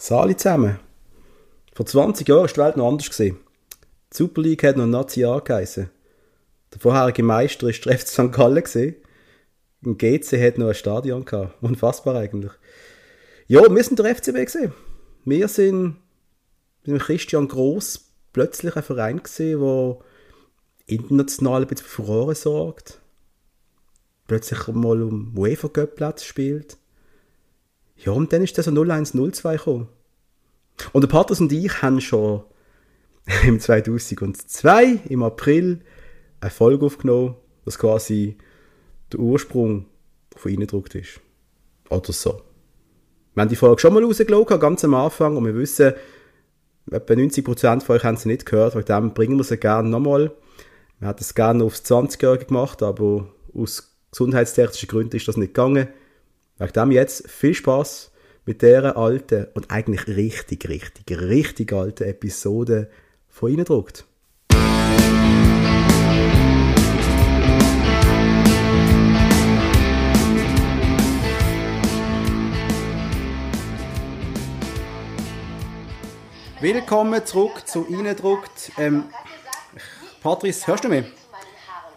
Sali zusammen. Vor 20 Jahren war die Welt noch anders. Gewesen. Die Super League hat noch Nazi A. Der vorherige Meister war der FC St. Gallen. Gewesen. Im GC hat noch ein Stadion gehabt. Unfassbar eigentlich. Ja, wir sind der FCB gesehen. Wir sind mit Christian Gross plötzlich ein Verein der international ein bisschen für Furore sorgt. Plötzlich mal um UEFA Cup spielt. Ja, und dann ist das so 0-1-0-2 gekommen. Und der Patrick und ich haben schon im 2002, im April, eine Folge aufgenommen, dass quasi der Ursprung von ihnen gedruckt ist. Oder so. Wir haben die Folge schon mal rausgelassen, ganz am Anfang, und wir wissen, etwa 90% von euch haben sie nicht gehört, wegen dem bringen wir sie gerne nochmal. Wir hätten es gerne aufs 20-Jährige gemacht, aber aus gesundheitstechnischen Gründen ist das nicht gegangen. Wegen dem jetzt viel Spaß mit dieser alten und eigentlich richtig, richtig, richtig alten Episode von Ihnen druckt. Willkommen zurück zu Ihnen druckt. Ähm, Patrice, hörst du mich?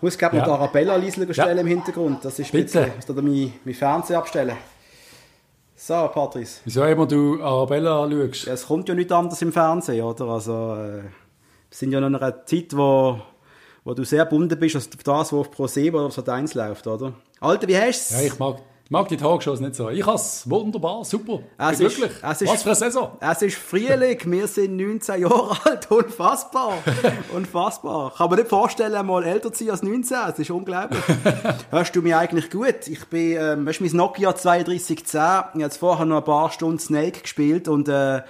Ich muss glaube ja. noch die Arabella leise stellen ja. im Hintergrund. Das ist Bitte. Ich muss mein, mein Fernseher abstellen. So, Patrice. Wieso immer du Arabella schaust? Ja, es kommt ja nicht anders im Fernsehen, oder? Also, äh, wir sind ja in einer Zeit, wo, wo du sehr bunden bist auf das, was auf Pro 7 oder auf Sat 1 läuft, oder? Alter, wie hast du Ja, ich mag mag die Talkshows nicht so. Ich has wunderbar, super. Es ist, glücklich. Es ist, Was für eine Saison. Es ist Frühling, wir sind 19 Jahre alt, unfassbar. unfassbar. Kann man nicht vorstellen, mal älter zu sein als 19, es ist unglaublich. Hörst du mich eigentlich gut? Ich bin, ähm, weißt du, mein Nokia 3210, ich habe jetzt vorher noch ein paar Stunden Snake gespielt und äh,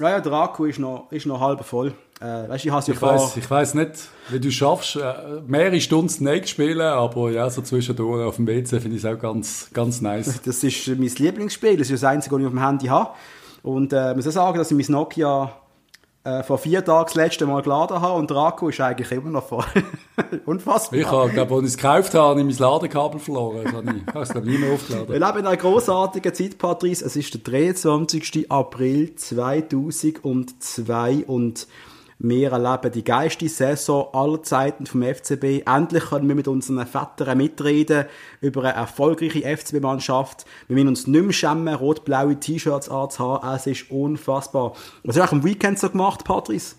ja, der Akku ist noch, ist noch halb voll. Äh, weißt, ich ja ich, weiss, ich weiss nicht, wie du schaffst, äh, mehrere Stunden Snake spielen, aber ja, so zwischendurch auf dem WC finde ich es auch ganz, ganz nice. Das ist mein Lieblingsspiel, das ist das einzige, was ich auf dem Handy habe. Und äh, ich muss auch sagen, dass ich mein Nokia äh, vor vier Tagen das letzte Mal geladen habe und der Akku ist eigentlich immer noch voll. Unfassbar. Ich habe, glaube als ich es gekauft habe, habe ich mein Ladekabel verloren. Das habe ich, ich habe es, glaube nie mehr aufgeladen. Wir leben in einer grossartigen Zeit, Patrice. Es ist der 23. April 2002 und wir erleben die geilste Saison aller Zeiten vom FCB. Endlich können wir mit unseren Vätern mitreden über eine erfolgreiche FCB-Mannschaft. Wir müssen uns nicht mehr schämen, rot-blaue T-Shirts anzuhaben. Es ist unfassbar. Was hast du am Weekend so gemacht, Patrice?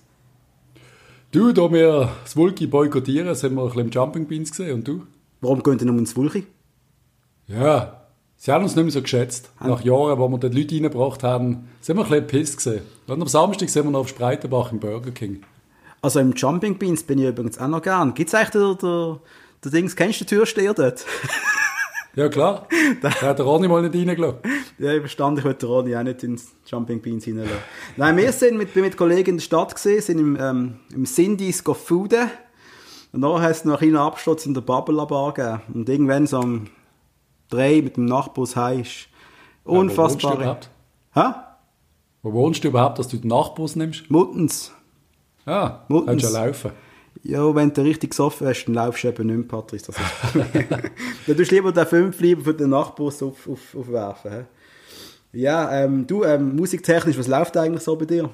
Du, da wir das Wulki boykottieren, sind wir ein bisschen im Jumping Beans gesehen. Und du? Warum gehen denn um ins Wulki? Ja, Sie haben uns nicht mehr so geschätzt. Nach Jahren, wo wir die Leute reingebracht haben, sind wir ein bisschen gewesen. Und am Samstag sind wir noch auf Spreitenbach im Burger King. Also im Jumping Beans bin ich übrigens auch noch gern. Gibt es eigentlich der, der, der Dings, kennst du den Türsteher dort? ja, klar. da hat der Ronny mal nicht reingelassen. Ja, ich verstand, ich wollte Ronny auch nicht ins Jumping Beans reinlassen. Nein, wir sind mit, mit Kollegen in der Stadt gesehen, sind im, ähm, im Cindy's Fooden. Und nachher hat es noch einen kleinen Absturz in der Bubble Bar gegeben. Und irgendwann so am drei mit dem Nachbus heimst. Unfassbar. Ja, wo? Wo wohnst du überhaupt, dass du den Nachbus nimmst? Muttens. Ah, Muttens. kannst ja laufen. Ja, wenn du richtig gesoffen hast, dann laufst du eben nicht mehr, Patrice. Das ist dann tust du lieber den fünf lieber für den Nachbus auf, auf, aufwerfen. He? Ja, ähm, du, ähm, musiktechnisch, was läuft eigentlich so bei dir?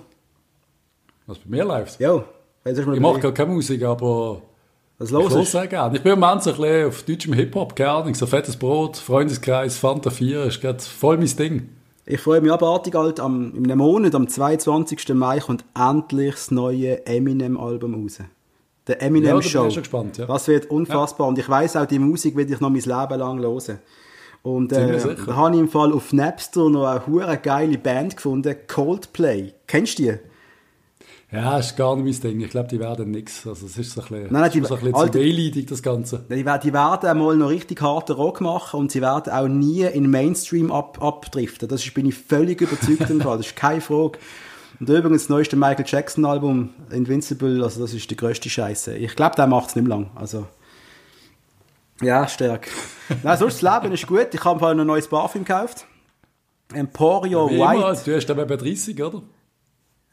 Was bei mir läuft? Ja. Ich mache gar keine Musik, aber was los ich sehr gerne. Ich bin im Moment so ein bisschen auf deutschem Hip-Hop, keine Ahnung, so fettes Brot, Freundeskreis, Fanta 4, ist gerade voll mein Ding. Ich freue mich abartig, halt, am, in einem Monat, am 22. Mai, kommt endlich das neue Eminem-Album raus. Der Eminem ja, Show. Gespannt, ja. Das wird unfassbar. Ja. Und ich weiß auch, die Musik werde ich noch mein Leben lang hören. Und äh, da habe ich im Fall auf Napster noch eine hure geile Band gefunden, Coldplay. Kennst du die? Ja, ist gar nicht mein Ding. Ich glaube, die werden nichts. Also, es ist so ein bisschen, nein, nein, die, so ein bisschen Alter, zu wehleidig, das Ganze. Die, die werden einmal noch richtig harten Rock machen und sie werden auch nie in Mainstream ab, abdriften. Das ist, bin ich völlig überzeugt im Fall. Das ist keine Frage. Und übrigens, das neueste Michael Jackson Album, Invincible, also das ist die grösste Scheiße. Ich glaube, der macht es nicht mehr lang. Also, ja, stark. Nein, sonst das Leben ist gut. Ich habe ein neues Parfüm gekauft. Emporio ja, White. Immer, du hast aber bei 30, oder?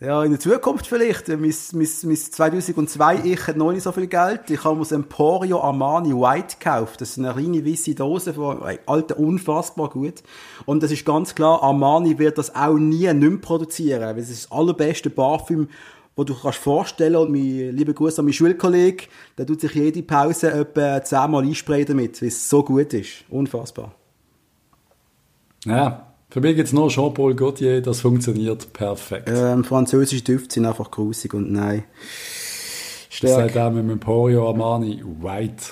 Ja, in der Zukunft vielleicht. Mein, mein, mein 2002 ich hat noch nicht so viel Geld. Ich habe mir das Emporio Armani White gekauft. Das ist eine reine weiße Dose von ey, alter unfassbar gut. Und das ist ganz klar, Armani wird das auch nie nicht mehr produzieren. Weil es ist das allerbeste Parfüm, wo du kannst vorstellen und mein lieber Gruß an meinen Schulkollegen, der tut sich jede Pause etwa zehnmal einsprayen damit, weil es so gut ist. Unfassbar. Ja, für mich gibt es nur Jean-Paul Gaultier, das funktioniert perfekt. Ähm, französische Düfte sind einfach grusig und nein. Das sagt auch mit dem Emporio Armani White.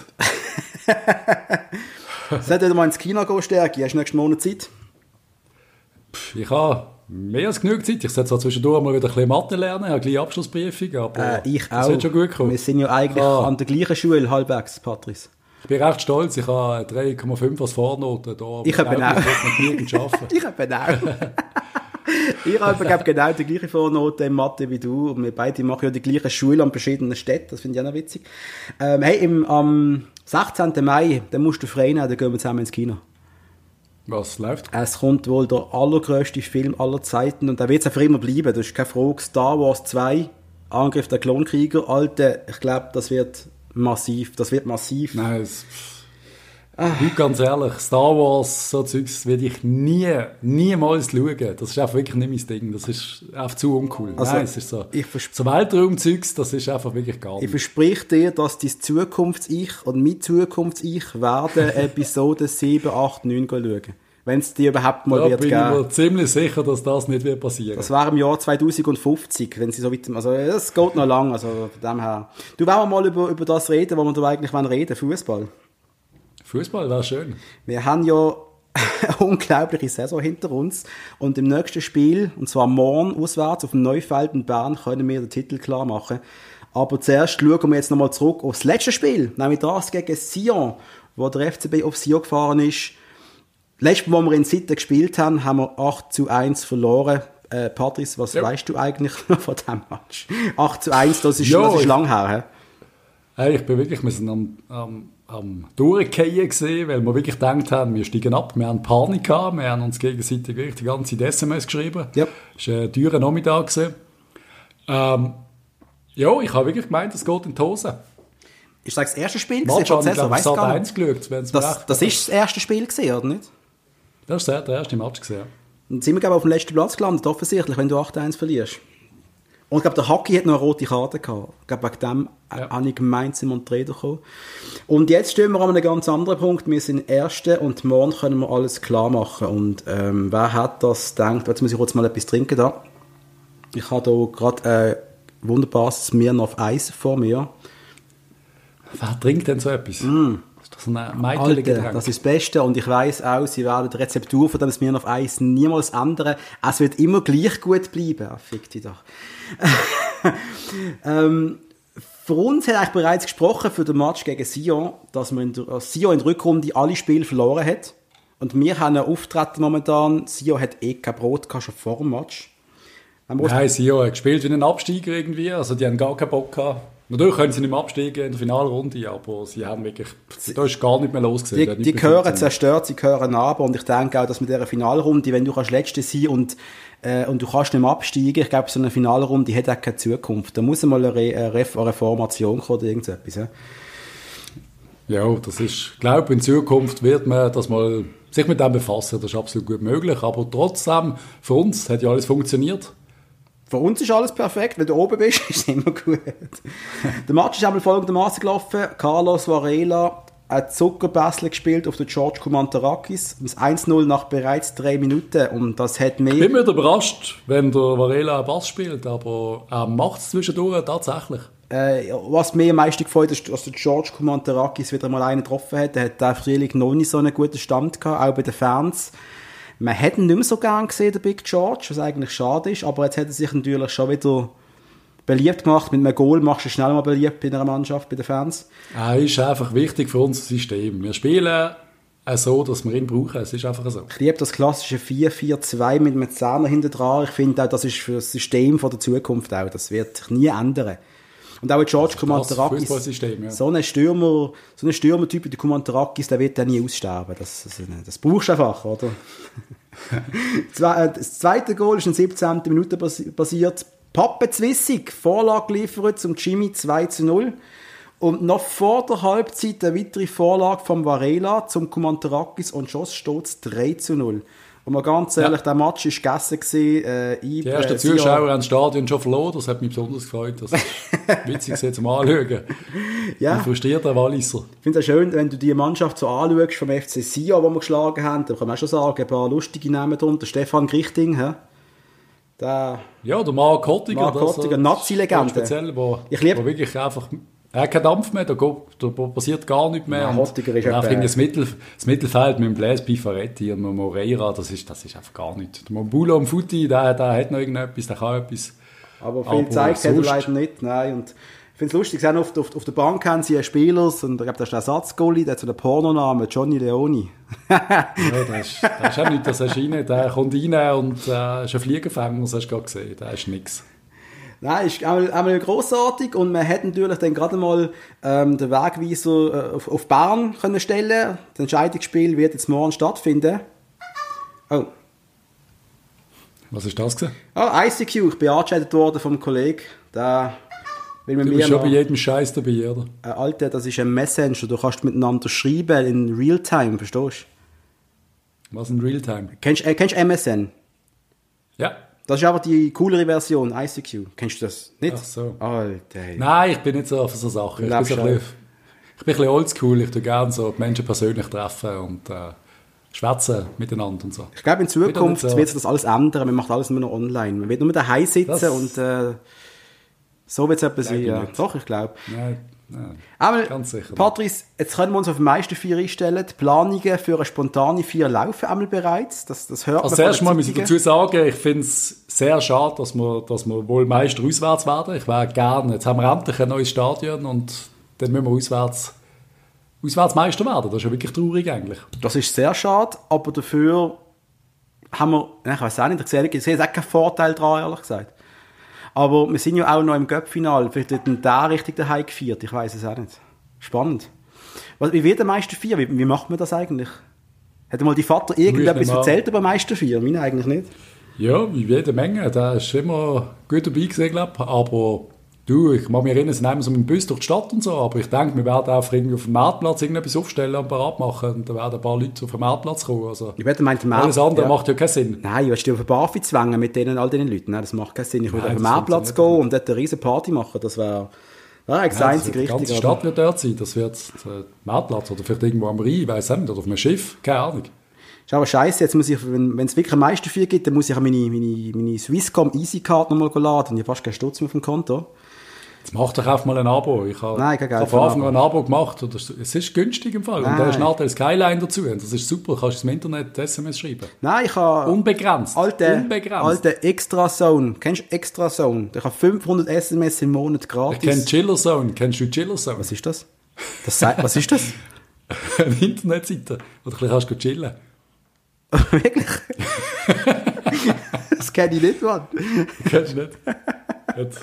Sollte wieder mal ins Kino gehen, Stärke? Hast du nächsten Monat Zeit? Pff, Ich habe mehr als genug Zeit. Ich sollte zwar zwischendurch mal wieder ein bisschen Mathe lernen, habe gleich Abschlussprüfung, aber Äh, ich das auch. wird schon gut kommen. Wir sind ja eigentlich Ah. an der gleichen Schule, halbwegs, Patrice. Ich bin recht stolz, ich habe 3,5 als Vornote. Da Ich habe auch. Ich habe auch. ich habe genau die gleiche Vornote in Mathe wie du. Und wir beide machen ja die gleiche Schule an verschiedenen Städten. Das finde ich auch noch witzig. Ähm, hey, im, am 16. Mai, dann musst du frei nehmen, dann gehen wir zusammen ins Kino. Was läuft? Es kommt wohl der allergrößte Film aller Zeiten und der wird es auch für immer bleiben. Das ist keine Frage. Star Wars 2, Angriff der Klonkrieger. Alter, ich glaube, das wird massiv. Das wird massiv. Nein, es, Heute ganz ehrlich, Star Wars, so Zeugs werde ich nie, niemals schauen. Das ist einfach wirklich nicht mein Ding. Das ist einfach zu uncool. Also, Nein, es ist so. ich So Weltraumzeugs, das ist einfach wirklich gar Ich nicht. versprich dir, dass dein Zukunfts-Ich und mein Zukunfts-Ich werden Episode 7, 8, 9 schauen. Wenn es dir überhaupt mal Da wird bin ich geben. mir ziemlich sicher, dass das nicht wird passieren. Das wäre im Jahr 2050, wenn sie so weit, also es geht noch lang, also von dem her. Du wollen wir mal über, über das reden, wo wir da eigentlich wollen reden, Fußball. Fußball wäre schön. Wir haben ja eine unglaubliche Saison hinter uns und im nächsten Spiel, und zwar morgen auswärts auf dem Neufeld in Bern, können wir den Titel klar machen. Aber zuerst schauen wir jetzt nochmal zurück aufs letzte Spiel, nämlich das gegen Sion, wo der FCB auf Sion gefahren ist. Letztes Mal, wo wir in Sitten gespielt haben, haben wir 8 zu 1 verloren. Äh, Patrice, was Ja. weißt du eigentlich von diesem Match? 8 zu 1, das ist, Ja, das ist ich- lang her. Hey, ich bin wirklich, wir sind am, am, am Durchgehen gesehen, weil wir wirklich gedacht haben, wir steigen ab. Wir haben Panik gehabt, wir haben uns gegenseitig wirklich die ganze Zeit SMS geschrieben. Ja. Es war ein teurer Nachmittag. gewesen. Ähm, ja, ich habe wirklich gemeint, es geht in die Hose. Ist das das erste Spiel Match habe ich, glaube ich, Sat gar 1 nicht. geschaut, Das, das ist das erste Spiel gewesen, oder nicht? Das war der erste Match. Gewesen, ja. Dann sind wir, glaube ich, auf dem letzten Platz gelandet, offensichtlich, wenn du 8-1 verlierst. Und ich glaube, der Hockey hat noch eine rote Karte gehabt. Ich glaube, wegen dem Ja. habe ich gemeint, sind wir Trainer gekommen. Und jetzt stehen wir an einem ganz anderen Punkt. Wir sind Erste und morgen können wir alles klar machen. Und ähm, wer hat das gedacht? Jetzt muss ich kurz mal etwas trinken da. Ich habe hier gerade ein wunderbares Smirnoff Eis vor mir. Wer trinkt denn so etwas? Mm. Ist das ein Alter, das ist das Beste und ich weiß auch, sie werden die Rezeptur von dem Smirnoff Eis niemals ändern. Es wird immer gleich gut bleiben. Ah, fick dich doch. ähm, für uns hat eigentlich bereits gesprochen für den Match gegen Sion, dass man in der, äh, Sion in der Rückrunde alle Spiele verloren hat. Und wir haben ein Auftreten momentan. Sion hat eh kein Brot gehabt, schon vor dem Match. Nein, sie haben gespielt wie ein Absteiger irgendwie. Also die haben gar keinen Bock gehabt. Natürlich können sie nicht mehr absteigen in der Finalrunde, aber sie haben wirklich, da ist gar nicht mehr losgesehen. Die, die gehören zerstört, sie gehören ab und ich denke auch, dass mit dieser Finalrunde, wenn du kannst Letzte sein und, äh, und du kannst nicht mehr absteigen, ich glaube, so eine Finalrunde hat auch keine Zukunft. Da muss mal eine, Re eine Reformation kommen oder irgendetwas. Ja? Ja, das ist, ich glaube, in Zukunft wird man das mal sich mit dem befassen. Das ist absolut gut möglich. Aber trotzdem, für uns hat ja alles funktioniert. Für uns ist alles perfekt, wenn du oben bist, ist es immer gut. Der Match ist einmal folgendermaßen gelaufen. Carlos Varela hat Zuckerbässle gespielt auf den George Kumantarakis. Das 1-0 nach bereits drei Minuten und das hat Ich bin wieder überrascht, wenn der Varela Bass spielt, aber er macht es zwischendurch tatsächlich. Äh, was mir am meisten gefreut ist, dass der George Kumantarakis wieder mal einen getroffen hat. Er hat der Frühling noch nicht so einen guten Stand gehabt, auch bei den Fans. Man hätte ihn nicht mehr so gern gesehen, der Big George, was eigentlich schade ist, aber jetzt hat er sich natürlich schon wieder beliebt gemacht. Mit einem Goal machst du schnell mal beliebt bei einer Mannschaft, bei den Fans. Er ist einfach wichtig für unser System. Wir spielen so, dass wir ihn brauchen. Es ist einfach so. Ich liebe das klassische 4-4-2 mit einem Zehner hinten dran. Ich finde auch, das ist für das System von der Zukunft auch. Das wird sich nie ändern. Und auch George Kumantarakis, ja. so ein Stürmer, so ein Stürmertyp wie der Kumantarakis, der wird dann nie aussterben. Das, das, das brauchst du einfach, oder? Äh, das zweite Goal ist in der 17. Minute passi- passiert. Pappe Zwissig, Vorlage geliefert zum Jimmy 2 zu 0. Und noch vor der Halbzeit eine weitere Vorlage vom Varela zum Kumantarakis und Schoss steht 3 zu 0. Und mal ganz ehrlich, der Match ist gegessen gewesen. Äh, Die ersten Zuschauer haben das Stadion schon verloren, das hat mich besonders gefreut. Das ist witzig zum Anschauen. Ja. Ein frustrierter Walliser. Ich finde es schön, wenn du die Mannschaft so anschaust vom FC Sion, die wir geschlagen haben, da kann man auch schon sagen, ein paar lustige Namen drunter. Stefan Grichting, hä? Der, Ja, der Marc Hottiger. Das, Hottiger, äh, Nazi-Legende. Speziell, wo, Ich lieb- wo wirklich einfach... Er hat keinen Dampf mehr, da, geht, da passiert gar nichts mehr. Ja, Und- ist und einfach das, Mittel, das Mittelfeld mit dem Blaise Pifaretti und dem Moreira, das ist, das ist einfach gar nichts. Der Mobulo und Futi, der, der hat noch irgendetwas, der kann etwas. aber viel Zeit hat er leider nicht. Nein. Und ich finde es lustig, sie haben oft auf, auf der Bank haben sie Spieler, und ich glaube, das ist der Ersatzgoalie, der hat so einen Pornonamen, Johnny Leoni. Ja, das ist, das ist auch nichts, das ist rein, der kommt rein und äh, ist ein Fliegenfänger, das hast du gerade gesehen, der ist nichts. Nein, ist einmal, einmal grossartig und man hätte natürlich dann gerade mal ähm, den Wegweiser äh, auf, auf Bern können stellen. Das Entscheidungsspiel wird jetzt morgen stattfinden. Oh, Was ist das gewesen? ah, ICQ, ich bin angeschaltet worden vom Kollegen. Der will mit Du bist schon bei jedem Scheiß dabei, oder? äh, Alter, das ist ein Messenger, du kannst miteinander schreiben in Realtime, verstehst du? Was in Realtime? Kennst du äh, kennst du MSN? Ja. Das ist aber die coolere Version, ICQ. Kennst du das nicht? Ach so. Alter. Nein, ich bin nicht so auf so Sachen. Ich bin, so ein bisschen, ich bin ein bisschen oldschool. Ich tue gerne so die Menschen persönlich treffen und äh, schwätzen miteinander und so. Ich glaube, in Zukunft so. wird sich das alles ändern. Man macht alles nur noch online. Man wird nur daheim sitzen Das- und äh, so wird es etwas sein. Ja. Doch, ich glaube. Nein, nein. Aber, Ganz sicher. Patrice, jetzt können wir uns auf die meisten vier einstellen. Die Planungen für eine spontane Vier laufen einmal bereits. Das, das hört Also man zuerst mal muss ich dazu sagen, ich finde es sehr schade, dass wir, dass wir wohl Meister auswärts werden. Ich wäre gerne, jetzt haben wir endlich ein neues Stadion und dann müssen wir auswärts, auswärts Meister werden. Das ist ja wirklich traurig eigentlich. Das ist sehr schade, aber dafür haben wir, ich weiß auch nicht, ich sehe, ich sehe auch keinen Vorteil daran, ehrlich gesagt. Aber wir sind ja auch noch im Göppfinal. Vielleicht wird dann der richtig daheim gefeiert. Ich weiß es auch nicht. Spannend. Was, wie wird der Meister 4? Wie, wie macht man das eigentlich? Hat mal die Vater irgendetwas erzählt über Meister 4? Meine eigentlich nicht. Ja, wie jede Menge. Da ist immer gut dabei gewesen, glaube ich. Aber du, ich kann mich erinnern, sie nehmen so mit dem Bus durch die Stadt und so. Aber ich denke, wir werden einfach irgendwie auf dem Marktplatz irgendetwas aufstellen und parat machen. Und da werden ein paar Leute auf den Marktplatz kommen. Also, Ich werde meint, alles andere macht ja keinen Sinn. Nein, willst du auf eine Barfi zwängen mit denen, all diesen Leuten? Nein, das macht keinen Sinn. Ich würde auf den Marktplatz gehen und dort eine riesen Party machen. Das wäre Ja, das einzige wird- Die ganze? Stadt wird dort sein. Das wird der Marktplatz oder vielleicht irgendwo am Rhein, ich weiß nicht, oder auf einem Schiff, keine Ahnung. Ist aber scheiße, jetzt muss ich, wenn es wirklich ein Meister 4 gibt, dann muss ich auch meine, meine, meine Swisscom Easycard nochmal laden. Ich habe fast keinen Stutz mehr auf dem Konto. Jetzt mach doch einfach mal ein Abo. Ich habe Nein, ich habe von Anfang an ein Abo gemacht. Oder es ist günstig im Fall. Und Nein. da ist nachher Skyline dazu. Und das ist super. Du kannst im Internet SMS schreiben. Nein, ich habe... Unbegrenzt. Alte, Unbegrenzt. alte Extra Zone. Kennst du Extra Zone? Ich habe 500 SMS im Monat Ich gratis. kenne Chiller Zone. Kennst du Chiller Zone? Was ist das? das sei- was ist das? Eine Internetseite, wo du ein bisschen kannst chillen Wirklich? das kenne ich nicht, Mann. Kennst du nicht? Jetzt.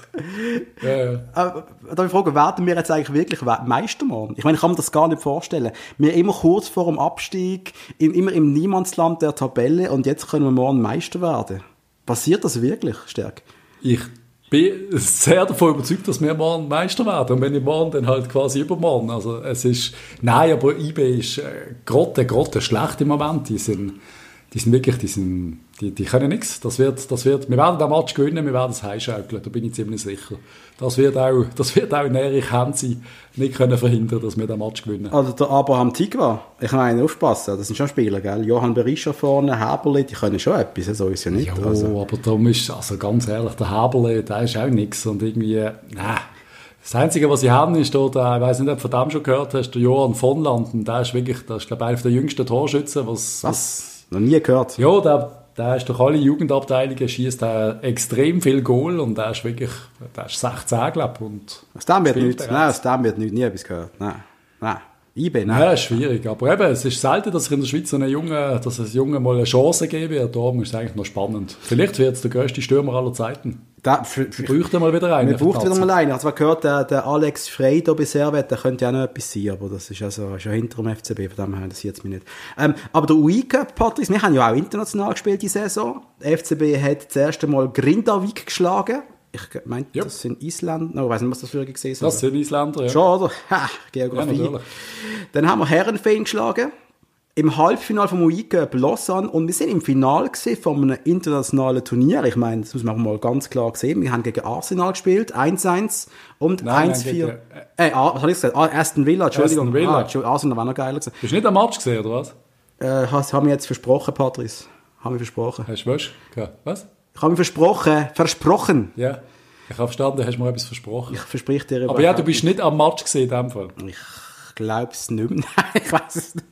Ja, ja. Aber, darf ich fragen, werden wir jetzt eigentlich wirklich We- Meister morgen? Ich meine, ich kann mir das gar nicht vorstellen. Wir immer kurz vor dem Abstieg, in, immer im Niemandsland der Tabelle und jetzt können wir morgen Meister werden. Passiert das wirklich, Stärk? Ich bin sehr davon überzeugt, dass wir morgen Meister werden. Und wenn nicht morgen, dann halt quasi übermorgen. Also es ist, nein, aber IB ist äh, grotte, grotte schlecht im Moment. Die sind, die sind wirklich, die sind, die, die können nichts. Das wird, das wird, wir werden den Match gewinnen, wir werden es heimschaukeln, da bin ich ziemlich sicher. Das wird auch, das wird auch in Erich Hensi nicht können verhindern, dass wir den Match gewinnen. Also der Abraham Tigwa, ich meine, aufpassen, das sind schon Spieler, gell? Johann Berisha vorne, Heberli, die können schon etwas, so ist ja nicht. Ja, Also, aber darum ist, also ganz ehrlich, der Haberle, der ist auch nichts und irgendwie, nein. Das Einzige, was sie haben, ist dort, äh, ich weiß nicht, ob du von dem schon gehört hast, der Johann von Landen, der ist wirklich, das ist, glaube ich, einer der jüngsten Torschützen, was, was? Noch nie gehört. ja, der, der ist durch alle Jugendabteilungen, schießt er extrem viel Goal und der ist wirklich, der ist 16, glaube ich, und Aus dem wird nichts, nein, aus dem wird nichts, nie etwas gehört. Nein, nein. IB, nein. Ja, schwierig. Aber eben, es ist selten, dass ich in der Schweiz einen Jungen, dass es Jungen mal eine Chance geben wird. Darum ist es eigentlich noch spannend. Vielleicht wird es der grösste Stürmer aller Zeiten. Da, für, für, Wir bräuchten mal wieder einen. Man braucht wieder mal einen. Habe zwar gehört, der, der Alex Frey da bei Servet, der könnte ja auch noch etwas sein, aber das ist also schon hinter dem FCB, von dem her interessiert es mich nicht. Ähm, aber der UI-Cup, Patrice, wir haben ja auch international gespielt die Saison. Der FCB hat das erste Mal Grindavik geschlagen. Ich meine, Ja. das sind Isländer. No, ich weiß nicht, was das für gesehen Das sind Isländer, ja. Schon, oder? Ha, ja, Geografie. natürlich. Dann haben wir Herrenfeen geschlagen. Im Halbfinale vom UI Cup Lausanne. Und wir sind im Finale gesehen von einem internationalen Turnier. Ich meine, das muss man mal ganz klar sehen. Wir haben gegen Arsenal gespielt. 1-1 und Nein, 1-4. gegen- Äh, ah, was habe ich gesagt? Ah, Aston Villa, Entschuldigung. Aston Villa. Ah, Arsenal war noch geiler gewesen. Bist du nicht am Match gesehen, oder was? Äh, has- haben wir jetzt versprochen, Patrice. Haben wir versprochen. Hast du was? Was? Ich habe mir versprochen. Versprochen. Ja. Ich habe verstanden, du hast mir etwas versprochen. Ich versprich dir Aber ja, du bist nicht am Match gesehen in dem Fall. Ich glaube es nicht mehr. Nein, ich weiß es nicht.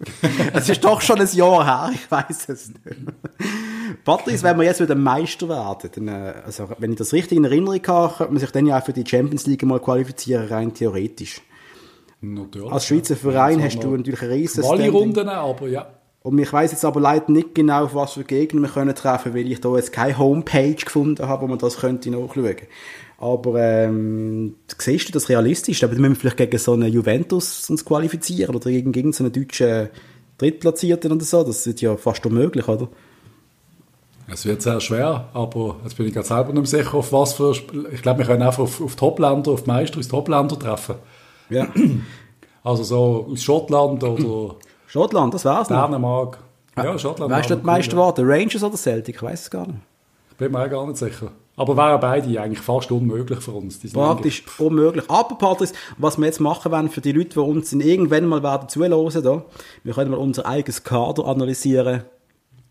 Es ist doch schon ein Jahr her. Ich weiß es nicht mehr. Patrice, wenn wir jetzt wieder Meister werden, dann, äh, also, wenn ich das richtig in Erinnerung habe, könnte man sich dann ja auch für die Champions League mal qualifizieren, rein theoretisch. Natürlich. Als Schweizer Verein Jetzt hast du natürlich ein riesen Standing. Quali-Runden, aber ja. Und ich weiß jetzt aber leider nicht genau, auf was für Gegner wir können treffen, weil ich da jetzt keine Homepage gefunden habe, wo man das könnte nachschauen. Aber ähm, siehst du das realistisch? Aber dann müssen wir vielleicht gegen so einen Juventus uns qualifizieren oder gegen, gegen so einen deutschen Drittplatzierten oder so. Das ist ja fast unmöglich, oder? Es wird sehr schwer, aber jetzt bin ich gerade selber nicht mehr sicher, auf was für... Ich glaube, wir können einfach auf, auf Topländer, auf Meister, die Topländer treffen. Ja. Also so aus Schottland oder Schottland, das wär's noch. Dänemark. Ja, Schottland. Weißt du, die Meister ja. warten? Rangers oder Celtic? Ich weiß es gar nicht. Ich bin mir auch gar nicht sicher. Aber wären beide eigentlich fast unmöglich für uns. Praktisch unmöglich. Aber Patrice, was wir jetzt machen wollen für die Leute, die uns irgendwann mal werden zuhören, da, wir können mal unser eigenes Kader analysieren,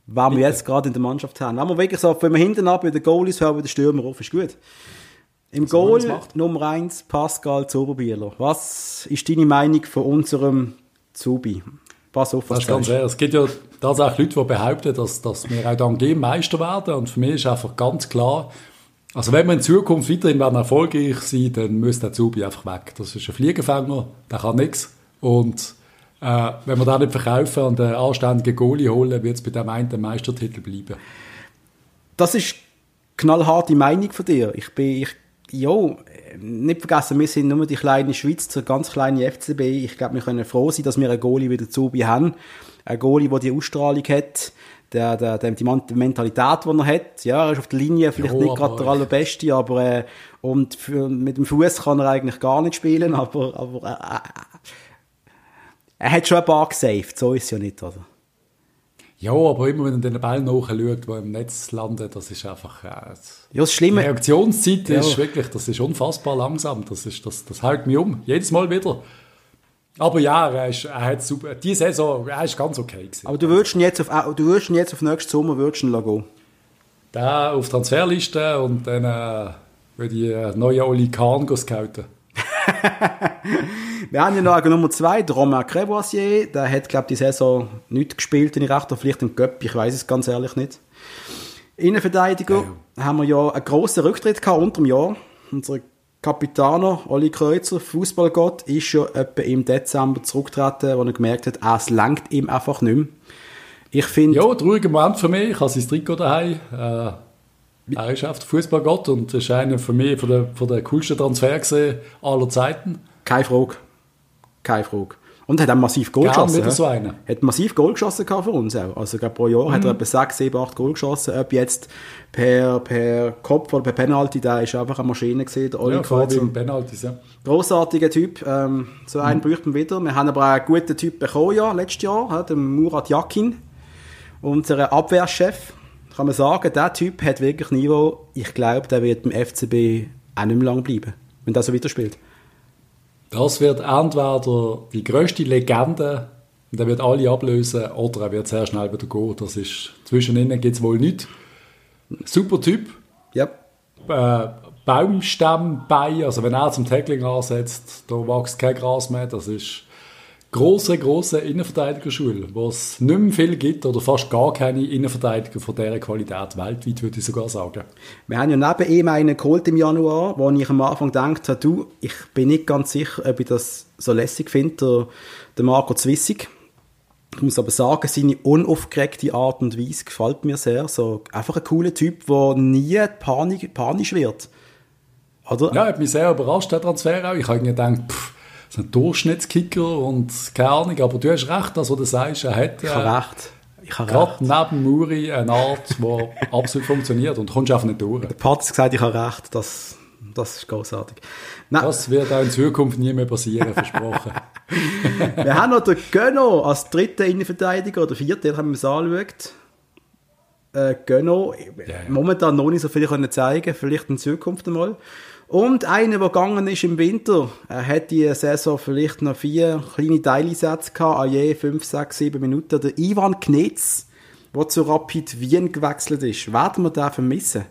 was wir jetzt gerade in der Mannschaft haben. Wenn wir wirklich so, wenn wir hinten ab bei den Goalies hören, bei den Stürmer auf, ist gut. Im man's Goal macht. Nummer 1 Pascal Zoberbieler. Was ist deine Meinung von unserem Zubi? Pass auf, Das was ist du ganz fair. Es gibt ja tatsächlich Leute, die behaupten, dass, dass wir auch dann gegen Meister werden. Und für mich ist einfach ganz klar, also wenn wir in Zukunft weiterhin erfolgreich sein, dann muss der Zubi einfach weg. Das ist ein Fliegenfänger, der kann nichts. Und äh, wenn wir den nicht verkaufen und einen anständigen Goalie holen, wird es bei dem einen Meistertitel bleiben. Das ist knallharte Meinung von dir. Ich bin, ich, jo, nicht vergessen, wir sind nur die kleine Schweiz, der ganz kleine FCB. Ich glaube, wir können froh sein, dass wir einen Goalie wieder zu haben. Ein Goalie, der die Ausstrahlung hat, der, der, der, die die Mentalität, die er hat. Ja, er ist auf der Linie vielleicht Ja, nicht gerade der allerbeste, aber, äh, und für, mit dem Fuß kann er eigentlich gar nicht spielen, aber, aber, äh, äh, er hat schon ein paar gesaved, so ist es ja nicht, oder? Ja, aber immer wenn er den Ball nachschaut, der im Netz landet, das ist einfach... Äh, Ja, das die Schlimme, Reaktionszeit Ja. ist wirklich, das ist unfassbar langsam. Das, ist, das, das hält mich um. Jedes Mal wieder. Aber ja, er, ist, er hat super, die Saison, er ist ganz okay gewesen. aber du würdest ihn jetzt auf, du würdest jetzt auf nächsten Sommer würdest ihn gehen. Der auf Transferliste und dann äh, würde ich äh, neue Oli Kahn scouten. Wir haben ja noch Nummer 2, der Romain Crevoisier. Der hat, glaube ich, die Saison nicht gespielt, wenn ich recht habe. Vielleicht im Göpp, ich weiß es ganz ehrlich nicht. Innenverteidiger haben wir ja einen grossen Rücktritt gehabt unter dem Jahr. Unser Kapitaner Olli Kreuzer, Fußballgott, ist ja etwa im Dezember zurückgetreten, wo er gemerkt hat, ah, es langt ihm einfach nicht mehr. Ich finde, Ja, trauriger Moment für mich. Ich habe sein Trikot daheim. Äh, er ist einfach Fußballgott und ist einer für mich von der, von der coolsten Transfer gesehen aller Zeiten. keine Frage. Keine Frage. Und er hat auch massiv Goal Gern geschossen. so einen. Hat massiv Goal geschossen für uns auch. Also, pro Jahr hat er etwa 6, 7, 8 Goal geschossen. Ob jetzt per, per Kopf oder per Penalty, der ist einfach eine Maschine gesehen, der Oli Ja, im Penalties, ja. Grossartiger Typ. Ähm, so einen bräuchten wir wieder. Wir haben aber auch einen guten Typ bekommen, ja, letztes Jahr, ja, den Murat Yakin. Unseren Abwehrchef. Kann man sagen, der Typ hat wirklich Niveau. Ich glaube, der wird beim FCB auch nicht mehr lang bleiben, wenn der so weiterspielt. Das wird entweder die grösste Legende, und er wird alle ablösen, oder er wird sehr schnell wieder gehen. Das ist, zwischen ihnen gibt es wohl nichts. Super Typ. Ja. Äh, Baumstamm bei, also wenn er zum Tackling ansetzt, da wächst kein Gras mehr. Das ist große, große Innenverteidigerschule, wo es nicht mehr viel gibt oder fast gar keine Innenverteidiger von dieser Qualität weltweit, würde ich sogar sagen. Wir haben ja neben ihm einen geholt im Januar, wo ich am Anfang gedacht habe, du, ich bin nicht ganz sicher, ob ich das so lässig finde, der, der Marco Zwissig. Ich muss aber sagen, seine unaufgeregte Art und Weise gefällt mir sehr. So, einfach ein cooler Typ, der nie panisch wird. Oder? Ja, hat mich sehr überrascht, der Transfer auch. Ich habe irgendwie gedacht, pff, ist ein Durchschnittskicker und keine Ahnung, aber du hast recht, das, was du sagst, er hat Ich äh, habe recht. Ich habe gerade recht. neben Muri eine Art, die absolut funktioniert und kommst einfach nicht durch. Der Pat hat gesagt, ich habe recht. Das, Das ist großartig. Das wird auch in Zukunft nie mehr passieren, versprochen. wir haben noch den Gönno als dritten Innenverteidiger oder vierten, haben wir es angeschaut. Äh, Gönno, yeah. momentan noch nicht so viel können zeigen, vielleicht in Zukunft einmal. Und einer, der gegangen ist im Winter, er hat die Saison vielleicht noch vier kleine Teileinsätze gehabt, an je fünf, sechs, sieben Minuten. Der Ivan Knetz, der zu Rapid Wien gewechselt ist. Werden wir den vermissen?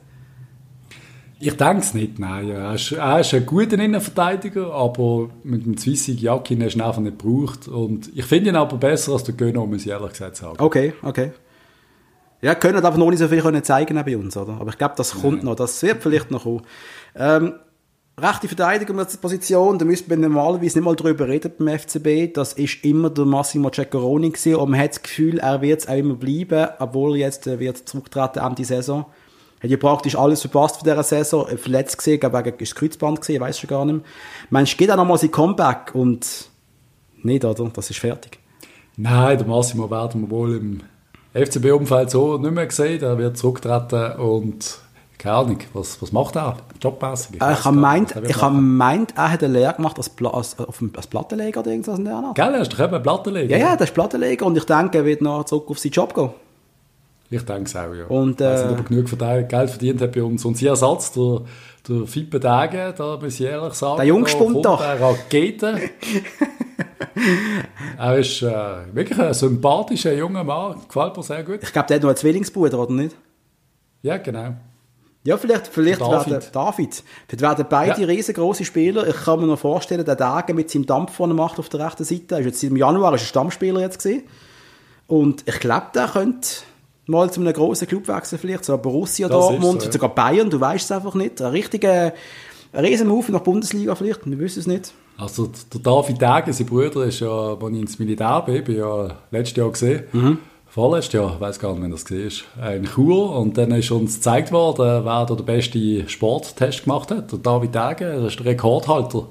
Ich denke es nicht, nein. Er ist, er ist ein guter Innenverteidiger, aber mit dem Zwissig Jakin hast du ihn einfach nicht gebraucht. Und ich finde ihn aber besser als der Gönner, muss ich ehrlich gesagt sagen. Okay, okay. Ja, können aber noch nicht so viel können zeigen bei uns, oder? Aber ich glaube, das kommt noch, das wird vielleicht noch kommen. Ähm, rechte Verteidigungsposition, da müsste man normalerweise nicht mal drüber reden beim FCB. Das ist immer der Massimo Ceccaroni gewesen und man hat das Gefühl, er wird es auch immer bleiben, obwohl jetzt äh, wird zurücktreten Ende Saison. Hat ja praktisch alles verpasst von dieser Saison, verletzt gesehen, glaube ich, ist Kreuzband gesehen, weiß schon gar nicht. Mensch, geht auch nochmal sein Comeback und nicht, oder? Das ist fertig. Nein, der Massimo werden wir wohl im FCB-Umfeld so nicht mehr gesehen. Er wird zurücktreten und keine Ahnung, was, was macht er? Jobmäßig? Ich, äh, ich habe meint, ich meint, er hat eine Lehre gemacht als, als, als Plattenleger oder irgendwas in der Art. Gell, er ist doch eben Plattenleger. Ja, ja, der ist Plattenleger und ich denke, er wird noch zurück auf seinen Job gehen. Ich denke es auch, ja. Und, äh, also, ob er genug Geld verdient hat bei uns. Und sein Ersatz, der, der Fippe Dage, da muss ich ehrlich sagen, der Jungspund da. Der Rakete. er ist äh, wirklich ein sympathischer junger Mann, gefällt mir sehr gut. Ich glaube, der hat noch einen Zwillingsbruder, oder nicht? Ja, genau. Ja, vielleicht, vielleicht David. werden David. Vielleicht werden beide ja. riesengroße Spieler. Ich kann mir noch vorstellen, der Dage mit seinem Dampf, er macht auf der rechten Seite, ist jetzt im Januar ist ein Stammspieler jetzt gesehen. Und ich glaube, der könnte mal zu einem großen Club wechseln, vielleicht so Borussia das Dortmund, so, ja. sogar Bayern, du weißt es einfach nicht. Ein richtiger Riesenmove nach Bundesliga vielleicht, wir wissen es nicht. Also der David Dage, sein Bruder, ist ja, als ich ins Militär bin, bin ja letztes Jahr gesehen. Mhm vorletztes Jahr, ich weiß gar nicht, wann das war, in Chur. Und dann ist uns gezeigt worden, wer da den besten Sporttest gemacht hat. Der David Dage, das ist der Rekordhalter.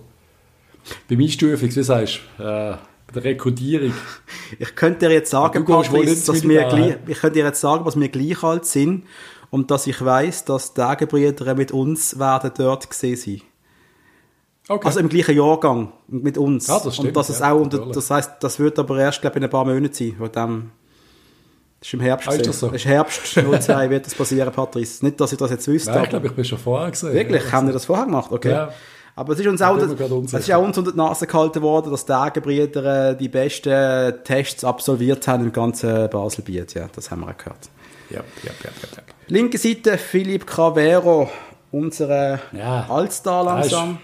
Beim Einstufung, wie sagst du, äh, bei der Rekrutierung. Ich könnte dir jetzt sagen, Patrice, dass wir gleich, ich könnte dir jetzt sagen, dass wir gleich alt sind und dass ich weiß, dass die Dagenbrüder mit uns werden dort gesehen sein. Okay. Also im gleichen Jahrgang mit uns. Ja, das stimmt, und dass es ja, auch, und das heißt, das wird aber erst, glaube ich, in ein paar Monaten sein, von dem das ist im Herbst. Ist das, so? das ist Herbst 02 wird das passieren, Patrice. Nicht, dass ich das jetzt wüsste. Nein, ich glaube, ich bin schon vorher gesehen. Wirklich? Ja, Haben wir das vorher gemacht? Okay. Ja. Aber es ist uns auch, es ist auch uns unter die Nase gehalten worden, dass die Dagenbrüder äh, die besten Tests absolviert haben im ganzen Baselbiet. Ja, das haben wir auch gehört. Ja, ja, ja, ja. Linke Seite Philipp Cavero, unser ja. Allstar langsam.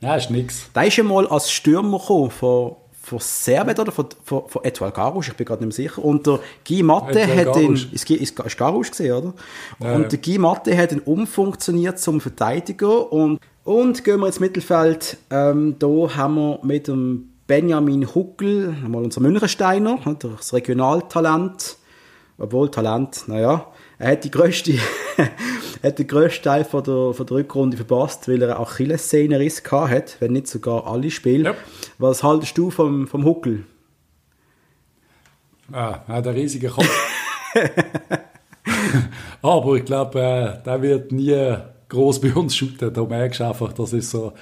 Ja, ist, ja, ist nix. Der ist mal als Stürmer gekommen, von von Servet oder? Von, von, von Etoile Garouche, ich bin gerade nicht mehr sicher. Und der Guy Matte Etoile hat ihn, ist, ist, ist Garouche gesehen, oder? Ja, und der Guy Matte hat ihn umfunktioniert zum Verteidiger. Und, und gehen wir ins Mittelfeld, ähm, da haben wir mit dem Benjamin Huckel, einmal unser Münchensteiner, das Regionaltalent, obwohl Talent, naja, er hat die grösste, hat den grössten Teil von der, von der Rückrunde verpasst, weil er Achillessehnenriss hat, wenn nicht sogar alle Spiele. Ja. Was haltest du vom, vom Huckel? Ah, er hat einen riesigen Kopf. Aber ich glaube, äh, der wird nie groß bei uns shooten. Da merkst du einfach, das ist so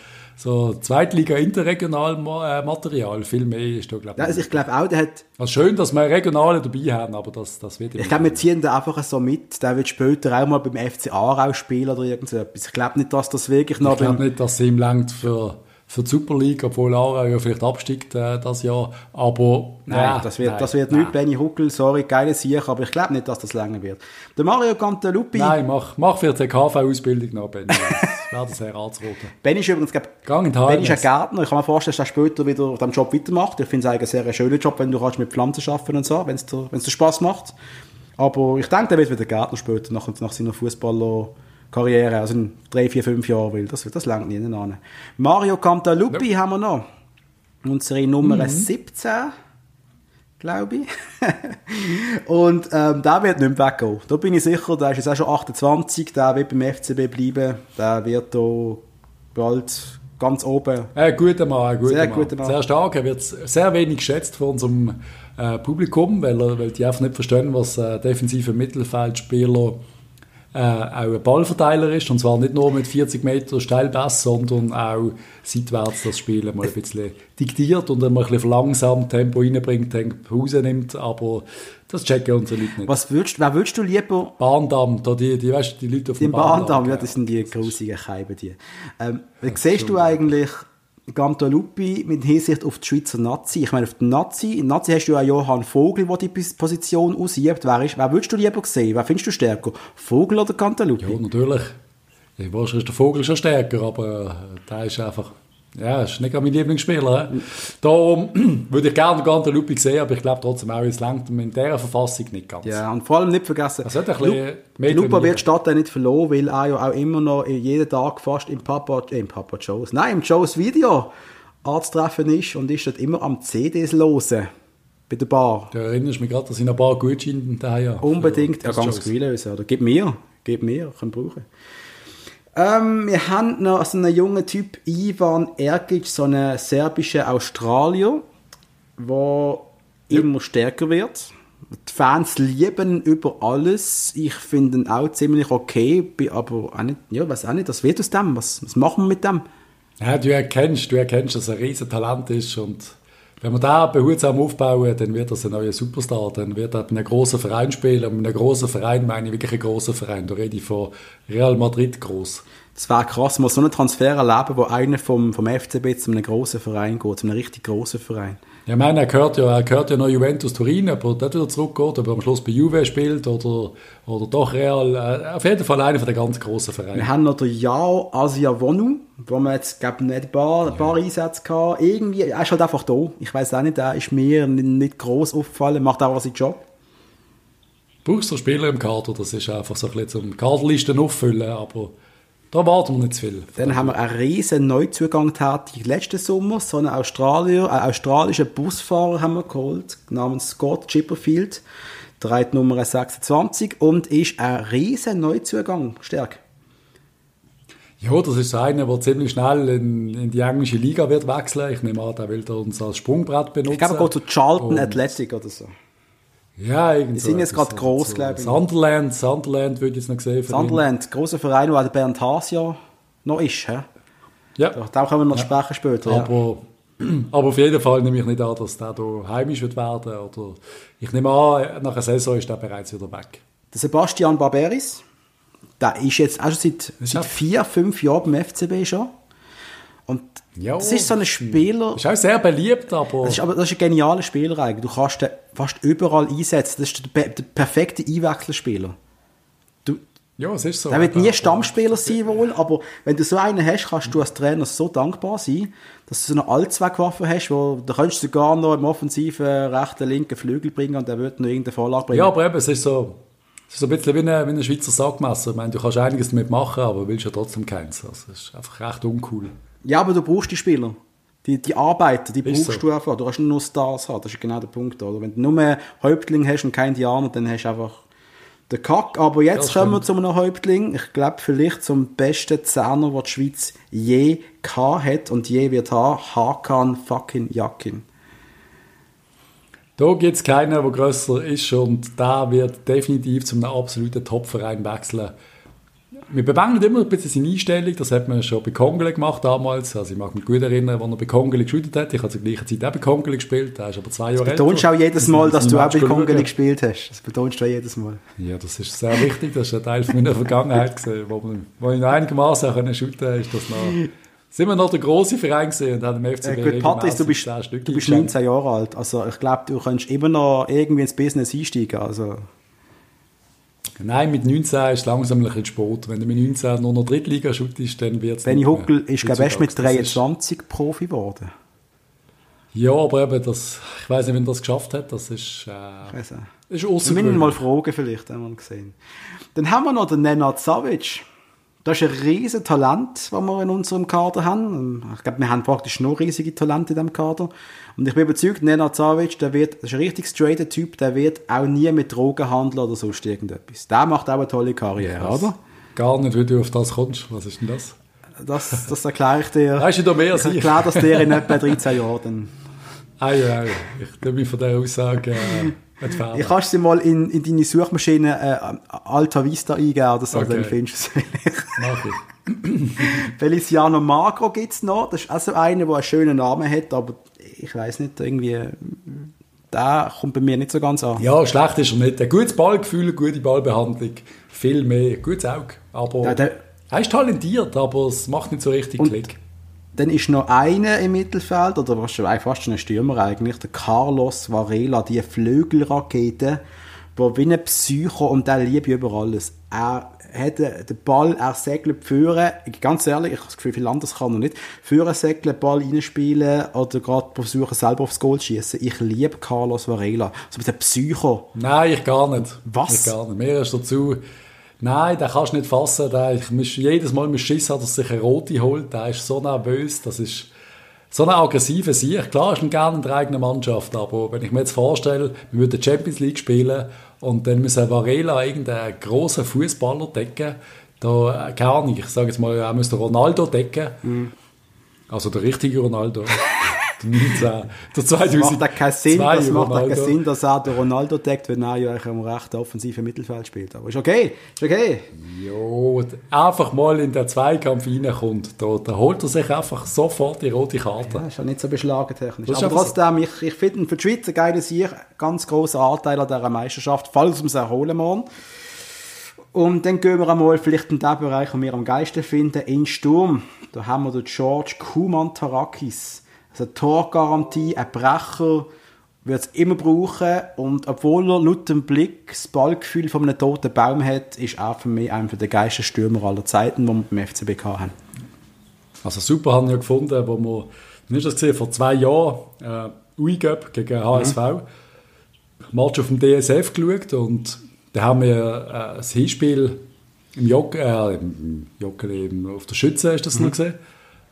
so Zweitliga interregional äh, Material, viel mehr ist da, glaube ich. Also ich glaube auch, der hat... Also schön, dass wir Regionale dabei haben, aber das, das wird... Ich glaube, wir ziehen da einfach so mit, der wird später auch mal beim FC Aarau spielen oder irgend so etwas. Ich glaube nicht, dass das wirklich noch... Ich glaube nicht, dass sie ihm langt für für die Super League, obwohl Aarau ja vielleicht absteigt äh, das Jahr. Aber nein, nein das wird, nein, das wird nicht Benny Huckel, sorry, geile Sieg, aber ich glaube nicht, dass das länger wird. Der Mario Cantalupi... Nein, mach, mach für die KV-Ausbildung noch, Benny. Das wäre sehr anzuraten. Benny ist übrigens, glaub, ist ein Gärtner. Ich kann mir vorstellen, dass er später wieder auf diesem Job weitermacht. Ich finde es eigentlich ein sehr schöner Job, wenn du kannst mit Pflanzen arbeiten und so, wenn es dir, dir Spaß macht. Aber ich denke, der wird wieder Gärtner später, nach, nach seiner Fußballer Karriere, also in drei, vier, fünf Jahren will. Das, das langt nicht an. Mario Cantalupi nope. haben wir noch. Unsere Nummer mhm. 17, glaube ich. und ähm, der wird nicht mehr weggehen. Da bin ich sicher, der ist jetzt auch schon 28, der wird beim FCB bleiben. Der wird da bald ganz oben. Ein guter Mann, ein guter sehr Mann. Guter Mann. Sehr stark. Er wird sehr wenig geschätzt von unserem äh, Publikum, weil, er, weil die einfach nicht verstehen, was äh, defensive Mittelfeldspieler äh, auch ein Ballverteiler ist. Und zwar nicht nur mit 40 Meter Steilpass, sondern auch seitwärts das Spiel mal ein bisschen diktiert und dann mal ein bisschen verlangsamt Tempo reinbringt, Tempo rausnimmt. Aber das checken unsere Leute nicht. Was würdest, wer würdest du lieber? Bahndamm, da die, die, weißt, die Leute auf dem Bahndamm. Bahndamm, ja, das sind die grusigen Scheiben, die. Ähm, wie siehst du eigentlich Gantalupi mit Hinsicht auf die Schweizer Nazi? Ich meine, auf die Nazi, in Nazi hast du ja Johann Vogel, der die Pos- Position ausübt. Wer, ist, wer würdest du lieber sehen? Wer findest du stärker? Vogel oder Gantalupi? Ja, natürlich. Ja, wahrscheinlich ist der Vogel schon stärker, aber äh, der ist einfach... Ja, ist nicht gerade mein Lieblingsspieler. He? Darum würde ich gerne den Lupi sehen, aber ich glaube trotzdem auch, es langt in dieser Verfassung nicht ganz. Ja, und vor allem nicht vergessen, Das mehr Lupa wird Stadt auch nicht verloren, weil er ja auch immer noch jeden Tag fast im Papa, äh, im Papa Joe's, nein, im Joe's Video anzutreffen ist und ist dort immer am CDs losen. Bei der Bar. Da erinnerst du mich gerade, dass ich noch ein paar Gutscheine da habe. Unbedingt, ja, ganz das viel lösen. Oder gib mir, gib mir, können brauchen. Ähm, wir haben noch so einen jungen Typ, Ivan Ergic, so einen serbischen Australier, der immer stärker wird. Die Fans lieben ihn über alles. Ich finde ihn auch ziemlich okay, bin aber auch nicht, ja, weiß auch nicht, was wird aus dem? Was, was machen wir mit dem? Ja, du erkennst, du erkennst, dass er ein riesen Talent ist und wenn wir da behutsam aufbauen, dann wird das ein neuer Superstar. Dann wird er bei einem grossen Verein spielen. Und mit einem grossen Verein meine ich wirklich einen grossen Verein. Da rede ich von Real Madrid groß. Das wäre krass, mal so einen Transfer erleben, wo einer vom, vom FCB zu einem grossen Verein geht, zu einem richtig grossen Verein. Ja, ich meine, er gehört ja, er gehört ja noch Juventus Turin, ob er dort wieder zurückgeht, ob er am Schluss bei Juve spielt oder, oder doch Real. Äh, auf jeden Fall einer von den ganz grossen Wir Vereinen. haben noch den Yao Asiawonu, wo wir jetzt, glaube nicht ein paar, ein paar Einsätze hatten. Irgendwie, er ist halt einfach da. Ich weiß auch nicht, er ist mir nicht, gross aufgefallen, macht auch seinen Job. Brauchst du Spieler im Kader, das ist einfach so ein bisschen zum Kaderlisten auffüllen, aber da warten wir nicht zu viel. Dann haben wir einen riesen Neuzugang tätig letzten Sommer. So einen Australier, einen australischen Busfahrer haben wir geholt, namens Scott Chipperfield. Trägt Nummer 26 und ist ein riesen Neuzugang. Stark. Ja, das ist einer, der ziemlich schnell in, in die englische Liga wird wechseln. Ich nehme an, der will da uns als Sprungbrett benutzen. Ich glaube, er geht zu Charlton Und- Athletic oder so. Ja, irgendwie. Die sind jetzt gerade gross, glaube ich. Sunderland, Sunderland würde ich jetzt noch sehen. Sunderland, grosser Verein, wo auch der Bernd Haas ja noch ist. He? Ja, Da können wir noch sprechen später. Ja. aber, aber auf jeden Fall nehme ich nicht an, dass der hier heimisch wird werden. Oder ich nehme an, nach einer Saison ist der bereits wieder weg. Der Sebastian Barberis, der ist jetzt auch schon seit, seit vier, fünf Jahren beim FCB schon. Und Ja, das ist so ein Spieler, Ist auch sehr beliebt, aber das ist, aber das ist ein genialer Spieler eigentlich. Du kannst den fast überall einsetzen. Das ist der, der perfekte Einwechselspieler. Du, ja, es ist so. der wird nie Stammspieler sein wohl, aber wenn du so einen hast, kannst du als Trainer so dankbar sein, dass du so eine Allzweckwaffe hast, wo da könntest du sogar noch im offensiven rechten, linken Flügel bringen und der wird noch irgendeine Vorlage bringen. Ja, aber eben, es ist so, es ist so ein bisschen wie ein, wie ein Schweizer Sackmesser. Ich meine, du kannst einiges damit machen, aber willst ja trotzdem keins. Also, es ist einfach recht uncool. Ja, aber du brauchst die Spieler. Die, die Arbeiter, die Ist brauchst so. du einfach. Du kannst nur Stars haben. Das ist genau der Punkt. Oder? Wenn du nur Häuptling hast und keinen Indianer, dann hast du einfach den Kack. Aber jetzt kommen wir zu einem Häuptling. Ich glaube, vielleicht zum besten Zehner, den die Schweiz je gehabt hat und je wird haben. Hakan fucking Yakin. Da gibt es keinen, der grösser ist und der wird definitiv zu einem absoluten Topverein wechseln. Wir bemängeln immer ein bisschen seine Einstellung, das hat man schon bei Kongele gemacht damals. Also ich mag mich gut erinnern, als er bei Kongele gespielt hat. Ich habe zur gleichen Zeit auch bei Kongele gespielt, der ist aber zwei Jahre Betonst auch jedes Mal, dass du auch bei. Kongeli gespielt hast. Das betonst du auch jedes Mal. Ja, das ist sehr wichtig, das ist ein Teil von meiner Vergangenheit gewesen, wo, man, wo ich noch einigermaßen auch können shooten konnte, ist das noch... Sind wir noch der grosse Verein gesehen und haben im FCB Äh, gut, Patrice, du bist, regelmässig 10 Stück du bist eingeschenkt. 19 Jahre alt. Also ich glaube, du kannst immer noch irgendwie ins Business einsteigen. Also Nein, mit 19 ist es langsam ein bisschen Sport. Wenn du mit 19 nur noch Drittliga shootest, dann wird es Benny Huckel ist, glaube ich, erst mit heutzutage. Das ist- 23 Profi geworden. Ja, aber eben, das, ich weiß nicht, wenn er das geschafft hat. Das ist, äh, ist wir müssen mal fragen, vielleicht, haben wir gesehen. Dann haben wir noch den Nenad Savic. Das ist ein riesiges Talent, das wir in unserem Kader haben. Ich glaube, wir haben praktisch nur riesige Talente in diesem Kader. Und ich bin überzeugt, Nenad Savic, der wird, das ist ein richtig straighter Typ, der wird auch nie mit Drogen handeln oder sonst irgendetwas. Der macht auch eine tolle Karriere, oder? Gar nicht, wie du auf das kommst. Was ist denn das? Das, das erkläre ich dir. Weißt du da mehr ich als ich? erkläre das dir in etwa 13 Jahren. Ah, ja, ja. Ich tue mich von dieser Aussage äh. Ich kannst sie mal in, in deine Suchmaschine äh, Alta Vista eingeben oder so, Okay. dann findest du es. Mach ich. Feliciano Magro gibt's noch. Das ist also einer, der einen schönen Namen hat, aber ich weiß nicht, irgendwie, der kommt bei mir nicht so ganz an. Ja, schlecht ist er nicht. Ein gutes Ballgefühl, gute Ballbehandlung, viel mehr, gutes Auge. Aber Ja, der- er ist talentiert, aber es macht nicht so richtig Klick. Dann ist noch einer im Mittelfeld, oder was schon, fast schon ein Stürmer eigentlich, der Carlos Varela, die Flügelrakete, der wie ein Psycho und der liebe über alles. Er hat den den Ball, er segelt führen, ganz ehrlich, ich habe das Gefühl, viel anderes kann er nicht, führen, segeln, Ball reinspielen oder gerade versuchen, selber aufs Goal zu schießen. Ich liebe Carlos Varela. So ein bisschen Psycho. Nein, ich gar nicht. Was? Ich gar nicht. Mir ist dazu, nein, den kannst du nicht fassen. Der, ich muss jedes Mal mit Schiss haben, dass er sich eine rote holt. Der ist so nervös, das ist so eine aggressive Sicht. Klar ist er gerne in der eigenen Mannschaft, aber wenn ich mir jetzt vorstelle, wir würden Champions League spielen und dann müssen Varela irgendeinen grossen Fußballer decken, da, äh, keine Ahnung, ich sage jetzt mal, er müsste Ronaldo decken. Mhm. Also der richtige Ronaldo. 19, der Das macht keinen Sinn, 2002 das macht keinen. Sinn, dass er den Ronaldo deckt, wenn er ja eigentlich am rechten offensiven Mittelfeld spielt. Aber ist okay, ist okay. Jo, einfach mal in den Zweikampf reinkommt, da, da holt er sich einfach sofort die rote Karte. Ja, ist ja nicht so beschlagen technisch. Das ist Aber so. trotzdem, ich, ich finde für die Schweiz ein geiler Sieg, ganz grosser Anteil an dieser Meisterschaft, falls wir es erholen morgen. Und dann gehen wir einmal vielleicht in den Bereich, den wir am geilsten finden, in Sturm. Da haben wir den George Kuman-Tarakis. Also eine Torgarantie, ein Brecher, wird es immer brauchen. Und obwohl er laut dem Blick das Ballgefühl von einem toten Baum hat, ist er für mich einer der geilsten Stürmer aller Zeiten, die wir beim FCB haben. Also super haben wir gefunden, wo wir, wann ist das gesehen, vor zwei Jahren, äh, UIGöp gegen HSV, Match auf dem DSF geschaut und da haben wir äh, das Hinspiel im Jock, äh, im im- auf der Schütze ist das noch gesehen,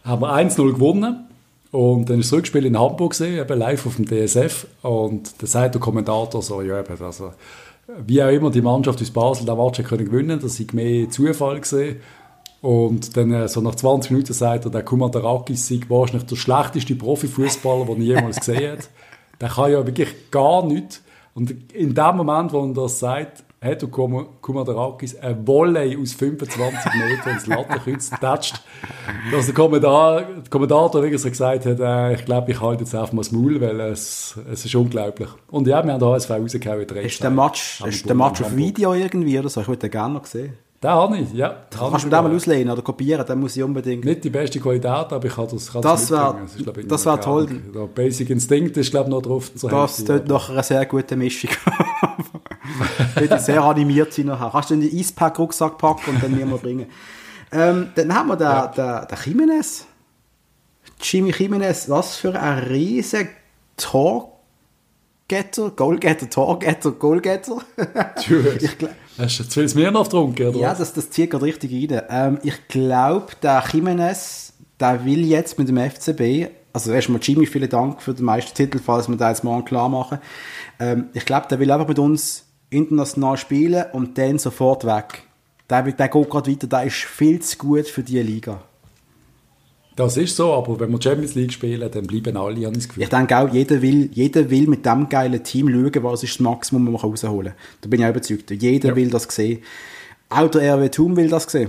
haben wir 1-0 gewonnen und dann ist das Rückspiel in Hamburg gesehen, eben live auf dem DSF und da sagt der Kommentator so, ja eben, also wie auch immer die Mannschaft aus Basel den Match können gewinnen, das sei mehr Zufall gesehen und dann äh, so nach 20 Minuten sagt er, der Kumadarakis sei wahrscheinlich der schlechteste Profifußballer, den er jemals gesehen hat. Der kann ja wirklich gar nichts. Und in dem Moment, wo er das sagt, hat der Kum- Kumadarakis ein Volley aus 25 Metern ins Lattenkreuz getatscht. Dass der Kommentator, der Kommentator wirklich so gesagt hat, äh, ich glaube, ich halte jetzt einfach mal das Maul, weil es, es ist unglaublich. Und ja, wir haben den HSV rausgehauen. Ist der Match, ist der Match und auf. Video irgendwie oder so? Ich würde den gerne noch sehen. Den habe ich, ja. Den Kannst du mir den mal sogar. auslehnen oder kopieren? Den muss ich unbedingt. Nicht die beste Qualität, aber ich kann das, kann Das wär- mitbringen. ist, glaub ich, das noch wär toll. Der Basic Instinct ist, glaube ich, noch drauf zu Das tut nach einer sehr guten Mischung. Würde sehr animiert sein nachher. Kannst du in den Eispack-Rucksack packen und dann mir mal bringen. Ähm, dann haben wir den, den, den Jimenez. Jimmy Jimenez. Was für ein riesen Torgetter, Goalgetter, Torgetter, Goalgetter. Ich Hast du zu viel Smirnoff getrunken, oder? Ja, das, das zieht gerade richtig rein. Ähm, ich glaube, der Jimenez, der will jetzt mit dem FCB, also erstmal Jimmy, vielen Dank für den Meistertitel, falls wir da jetzt morgen klar machen. Ähm, ich glaube, der will einfach mit uns international spielen und dann sofort weg. Der, der geht gerade weiter, der ist viel zu gut für diese Liga. Das ist so, aber wenn wir Champions League spielen, dann bleiben alle, ich das Gefühl. Ich denke auch, jeder will, jeder will mit dem geilen Team schauen, was ist das Maximum, was man rausholen kann. Da bin ich auch überzeugt. Jeder Ja. will das sehen. Auch der RW Thum will das sehen.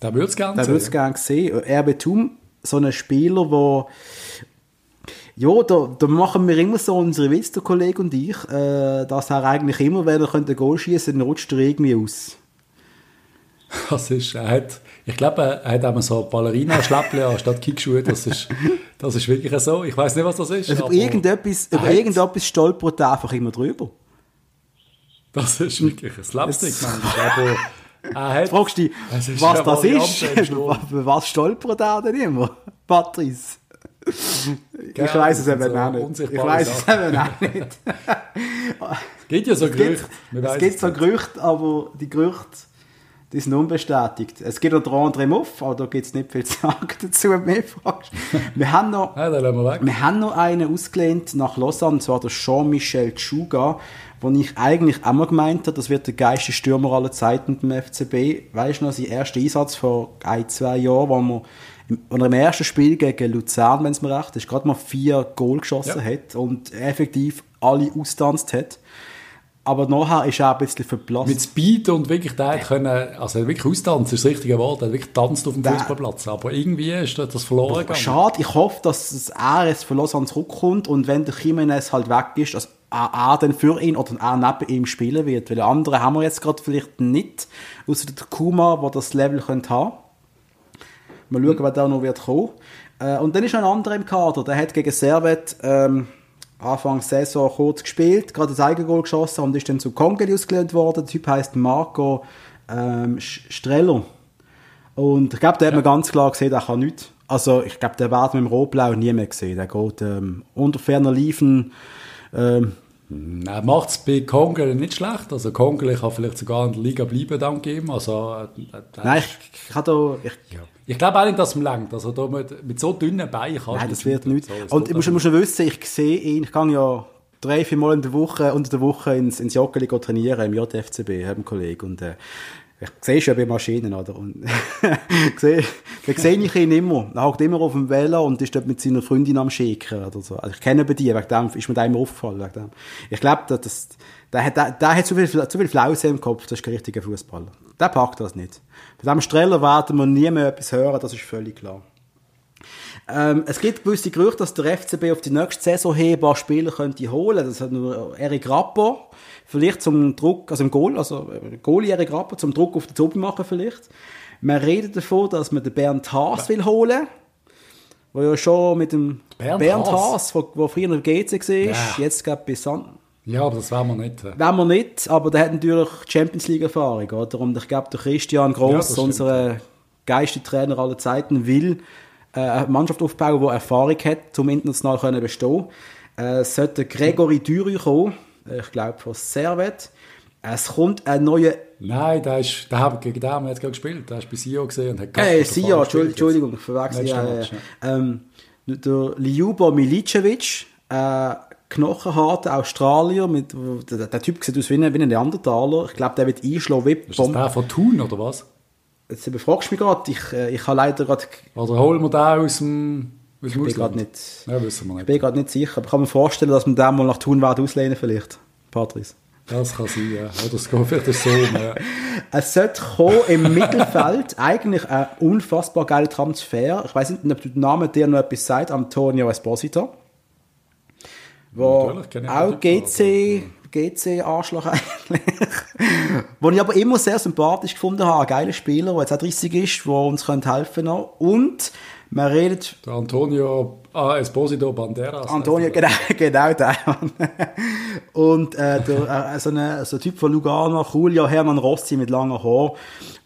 Der würde es gerne Der sehen. würde es gerne sehen. RB Thum, so ein Spieler, wo ja, da, da machen wir immer so unsere Witze, der Kollege und ich, äh, dass er eigentlich immer, wenn er könnte Goal schießen, dann rutscht er irgendwie aus. Das ist, er hat, ich glaube, er hat einmal so Ballerina-Schläppchen anstatt Kickschuhe. Das ist, das ist wirklich so. Ich weiß nicht, was das ist. Also über irgendetwas, er über hat- irgendetwas stolpert er einfach immer drüber. Das ist wirklich ein Slapstick, manchmal. Aber er hat, Fragst du dich, was das ist? Über was stolpert er denn immer? Patrice? Ich Gell, weiß es eben so auch nicht. Ich weiß es eben auch nicht. Es gibt ja so Es Gerüchte. gibt, es gibt es so nicht. Gerüchte, aber die Gerüchte, Die sind unbestätigt. Es gibt noch den André Muff, aber da gibt es nicht viel zu sagen dazu, wenn du mich fragst. Wir haben noch, Ja, lassen wir wir haben noch einen ausgelehnt nach Lausanne, und zwar der Jean-Michel Tschuga, wo ich eigentlich auch mal gemeint habe, das wird der geilste Stürmer aller Zeiten beim FCB. Weißt du noch, sein erster Einsatz vor ein, zwei Jahren, wo wir er im ersten Spiel gegen Luzern, wenn es mir recht ist, gerade mal vier Goal geschossen Ja. hat und effektiv alle austanzt hat. Aber nachher ist er auch ein bisschen verblasst. Mit Speed und wirklich, der hat können, also wirklich austanzen, ist das richtige Wort, er hat wirklich tanzt auf dem Der- Fußballplatz. Aber irgendwie ist das verloren gegangen. Schade, ich hoffe, dass es er jetzt für Lausanne zurückkommt und wenn der Jimenez halt weg ist, dass er, dann für ihn oder er neben ihm spielen wird. Weil die anderen haben wir jetzt gerade vielleicht nicht, außer der Kuma, der das Level könnte haben. Mal schauen, wer da noch wird kommen. Äh, und dann ist ein anderer im Kader, der hat gegen Servet ähm, Anfang Saison kurz gespielt, gerade das Eigengoal geschossen und ist dann zu Kongeli ausgelehnt worden. Der Typ heißt Marco ähm, Streller. Und ich glaube, der hat man ganz klar gesehen, der kann nichts. Also ich glaube, der wird mit dem Rotblau nie mehr gesehen. Der geht ähm, unter ferner Liefen. Ähm, Er macht es bei Kongel nicht schlecht. Also Kongel kann vielleicht sogar in der Liga bleiben, dank ihm. Also, äh, äh, nein, ich, ich da... Ich, Ich glaube auch nicht, dass es ihm langt. Also da mit, mit so dünnen Beinen kannst Nein, du das wird nicht. So, und ich muss, schon wissen, ich sehe ihn, ich gehe ja drei, vier Mal in der Woche, unter der Woche ins, ins Joggeli go trainieren, im JFCB, haben Kollege. Und äh, ich sehe schon bei Maschinen, oder? Und sehe, da sehe ich ihn immer. Er hockt immer auf dem Velo und ist dort mit seiner Freundin am Schicken oder so. Also ich kenne bei dir, wegen dem ist mir da immer aufgefallen. Wegen dem. Ich glaube, das, der, hat, hat zu viel, zu viel Flause im Kopf, das ist kein richtiger Fußballer. Der packt das nicht. Bei diesem Streller werden wir nie mehr etwas hören, das ist völlig klar. Ähm, es gibt gewisse Gerüchte, dass der FCB auf die nächste Saison hin ein paar Spieler könnte holen. Das hat nur Eric Rappo. Vielleicht zum Druck, also im Goal, also äh, Goalie Eric Rappo, zum Druck auf den Zubi machen vielleicht. Man redet davon, dass man den Bernd Haas will holen. Wo ja schon mit dem Bernd Bernd, Haas? Wo früher noch GC war, Ja. jetzt gerade bei San Ja, aber das werden wir nicht. äh. Wollen wir nicht, aber der hat natürlich Champions League Erfahrung, oder? Und ich glaube, der Christian Gross, Ja, unser geilste Trainer aller Zeiten, will äh, eine Mannschaft aufbauen, die Erfahrung hat, zum international können bestehen. Äh, es sollte Gregory Düry kommen, äh, ich glaube von Servet. Es kommt ein neuer Nein, der ist, der hat, gegen den haben wir jetzt gerade gespielt. Der ist bei Sio gesehen und hat Äh, Gacko Sia, davor Entschuldigung, gespielt Entschuldigung, ich verwechsel. Letzter Ja, ja, Match, ja. Ähm, der Ljubo Milicevic, äh, knochenharter Australier, mit, der, der Typ sieht aus wie ein, wie ein Neandertaler. Ich glaube, der wird einschlagen wie. Ist das der von Thun oder was? Jetzt befragst du mich gerade. Ich, äh, ich habe leider gerade, Oder holen wir den aus dem, aus dem bin gerade nicht, Ja, wissen wir ich nicht. bin gerade nicht sicher. Aber ich kann mir vorstellen, dass man den mal nach Thun werden auslehnen vielleicht. Patrice. Das kann sein, ja. Oder es geht vielleicht so. Ja. Es sollte kommen im Mittelfeld eigentlich ein unfassbar geiler Transfer. Ich weiß nicht, ob der Name dir noch etwas sagt. Antonio Esposito. Wo ich auch den GC, GC-Arschloch eigentlich. Wo ich aber immer sehr sympathisch gefunden habe. Ein geiler Spieler, der jetzt auch 30 ist, der uns könnte helfen noch. Und man redet Der Antonio ah, Esposito Banderas. Antonio, genau, genau der. Und äh, der, äh, so, eine, so ein Typ von Lugano, Julio Hermann Rossi mit langer Haar.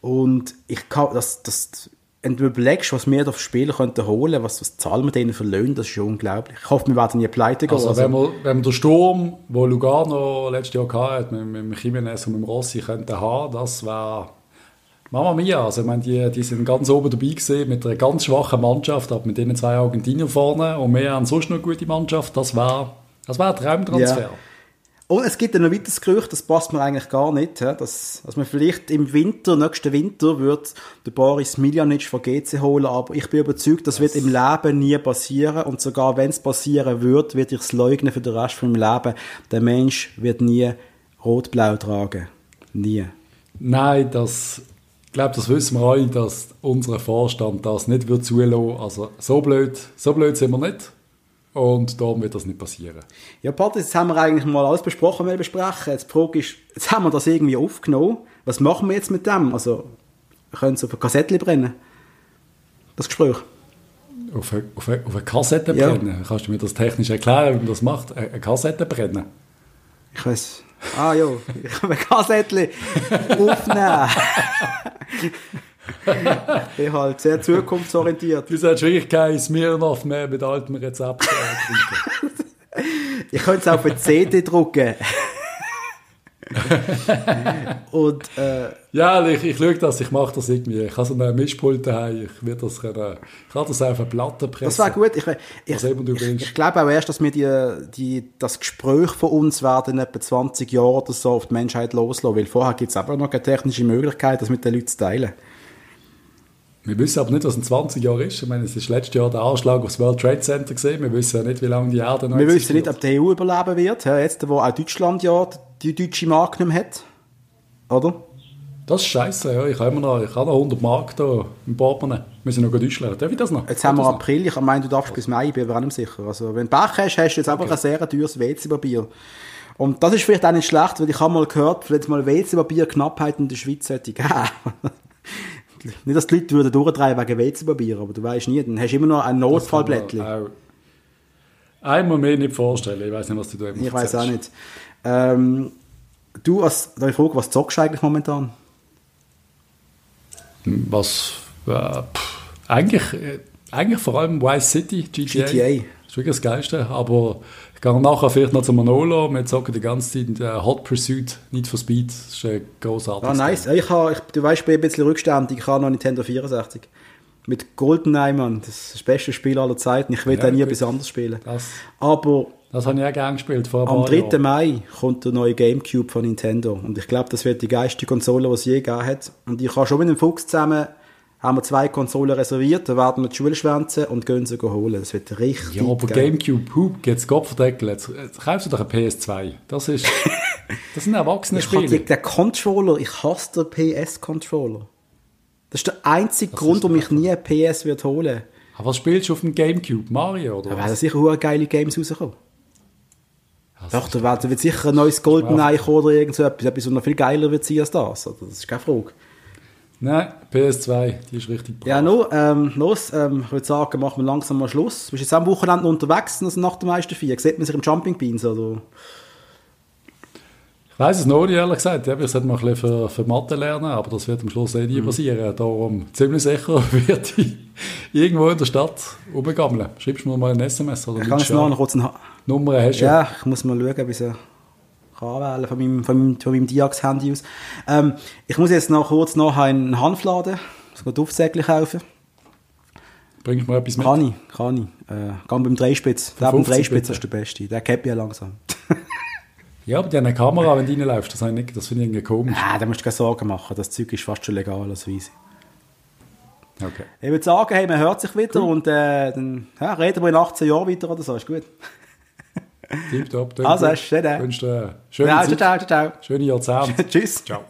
Und ich kann, das, das, wenn du überlegst, was wir für Spieler könnten holen, was, was zahlen wir denen für Löhne, das ist schon unglaublich. Ich hoffe, wir werden nie pleite gehen. Also, wenn wir, wenn wir den Sturm, wo Lugano letztes Jahr hatte, mit, mit dem Jimenez und mit dem Rossi könnten haben, das wäre Mama Mia. Also, ich meine, die, die sind ganz oben dabei gewesen, mit einer ganz schwachen Mannschaft, aber mit denen zwei Argentinier vorne und wir haben sonst noch eine gute Mannschaft. Das wäre das wär ein Traumtransfer. Ja. Und es gibt ein weiteres Gerücht, das passt mir eigentlich gar nicht, dass, dass man vielleicht im Winter, nächsten Winter, wird der Boris Miljanic von GC holen, aber ich bin überzeugt, das wird im Leben nie passieren und sogar wenn es passieren wird, wird ich es leugnen für den Rest von meinem Leben. Der Mensch wird nie rot-blau tragen. Nie. Nein, das, ich glaube, das wissen wir alle, dass unser Vorstand das nicht wird zulassen. Also, so blöd, so blöd sind wir nicht. Und darum wird das nicht passieren. Ja, Patrick, jetzt haben wir eigentlich mal alles besprochen, was wir besprechen. Jetzt die Frage ist, jetzt haben wir das irgendwie aufgenommen. Was machen wir jetzt mit dem? Also, können es auf ein Kassettchen brennen. Das Gespräch. Auf eine, auf eine, auf eine Kassette Ja. brennen. Kannst du mir das technisch erklären, wie man das macht? Eine eine Kassette brennen? Ich weiß. Ah ja, ich kann ein Kassettchen aufnehmen. ich bin halt sehr zukunftsorientiert. Du solltest wirklich kein Smirnoff mehr mit altem Rezept. Ich könnte es auf eine CD drucken. Und äh, Ja, ich, ich schaue das, ich mache das irgendwie. Ich habe so einen Mischpult daheim, ich werde das können, ich kann das auf eine Platte pressen. das wäre gut. Ich, ich, ich, ich glaube auch erst, dass wir die, die, das Gespräch von uns werden in etwa 20 Jahren oder so auf die Menschheit loslassen. Weil vorher gibt es einfach noch keine technische Möglichkeit, das mit den Leuten zu teilen. Wir wissen aber nicht, was in 20 Jahren ist. Ich meine, es ist letztes Jahr der Anschlag aufs World Trade Center gesehen. Wir wissen ja nicht, wie lange die Erde noch Wir wissen nicht, ob die EU überleben wird. Ja, jetzt, wo auch Deutschland ja die deutsche Mark nicht mehr hat. Oder? Das ist scheiße. Ja. Ich habe immer noch, ich habe noch 100 Mark da im Portemonnaie. Wir müssen noch gut einschlagen. Darf ich das noch? Jetzt haben wir das April. Ich meine, du darfst bis Mai, ich bin aber auch nicht sicher. Also, wenn du Pech hast, hast du jetzt einfach ein sehr teures WC-Papier. Und das ist vielleicht auch nicht schlecht, weil ich habe mal gehört, vielleicht mal WC-Papier-Knappheit in der Schweiz sollte geben. nicht, dass die Leute würden durchdrehen wegen WC-Papier, aber du weißt nie, dann hast du immer noch ein? Notfallblättchen. Einmal mehr nicht vorstellen. Ich weiß nicht, was du da Ich weiß auch nicht. Ähm, du, als, da ich frage, was zockst du eigentlich momentan? Was, äh, pff, eigentlich, äh, eigentlich vor allem Vice City, GTA. GTA. Das ist wirklich das Geilste. Aber ich gehe nachher vielleicht noch zum Manolo. Wir zocken die ganze Zeit äh, Hot Pursuit, Need for Speed. Das ist ein großartiges Ah, nice. Ich habe, ich, du weißt, ich bin ein bisschen rückständig. Ich habe noch Nintendo 64. Mit GoldenEye, Mann. Das ist das beste Spiel aller Zeiten. Ich will Ja, da nie etwas anderes spielen. Das, Aber das habe ich auch gerne gespielt vor am paar 3. Jahren. Mai kommt der neue Gamecube von Nintendo. Und ich glaube, das wird die geilste Konsole, die es je gegeben hat. Und ich habe schon mit dem Fuchs zusammen haben wir zwei Konsolen reserviert. Da werden wir die Schule schwänzen und gehen sie holen. Das wird richtig Ja, aber geil. Gamecube, Hub, jetzt Kopfdeckel. Jetzt, jetzt kaufst du doch eine PS2. Das ist, das sind erwachsene Ich Spiele. den Controller, ich hasse den PS-Controller. Das ist der einzige Grund, warum ich nie eine PS wird holen. Aber was spielst du auf dem Gamecube? Mario oder Da was? werden sicher geile Games rauskommen. Also, Doch, da wird, da sicher ein neues Goldeneye kommen oder irgend so etwas, etwas, was noch viel geiler wird sein als das. Oder? Das ist keine Frage. Nein, PS2, die ist richtig brav. Ja, no, ähm, los, ähm, ich würde sagen, machen wir langsam mal Schluss. Du bist jetzt am Wochenende unterwegs, also nach der meisten vier. Sieht man sich im Jumping Beans, oder? Ich weiß es noch nicht, ehrlich gesagt. Ja, ich sollte mal ein bisschen für, für Mathe lernen, aber das wird am Schluss eh nie Mhm. passieren. Darum ziemlich sicher wird ich irgendwo in der Stadt rumgammeln. Schreibst du mir mal ein SMS oder Ich kann jetzt noch noch kurz einen Nummer hast du. Ja, ich muss mal schauen, ich sie kann anwählen von meinem, von meinem, von meinem Diax-Handy aus. Ähm, ich muss jetzt noch kurz noch einen Hanfladen, muss einen Duftsäckchen kaufen. Bringst du mir etwas mit? Kann ich, kann ich. Äh, geh beim Dreispitz. Der beim 50 Dreispitz ist der Beste. Der kennt ja langsam. Ja, aber die haben eine Kamera, wenn du reinläufst. Das, ich nicht- das finde ich irgendwie komisch. Ah, da musst du keine Sorgen machen. Das Zeug ist fast schon legal, als Weise. Okay. Ich würde sagen, hey, man hört sich wieder und äh, dann ja, reden wir in 18 Jahren weiter oder so. Ist gut. Tipptopp. Also, schön? Wünsche dir schöne, Zeit, ciao, ciao, ciao. schöne Jahrzehnte. Tschüss. Ciao.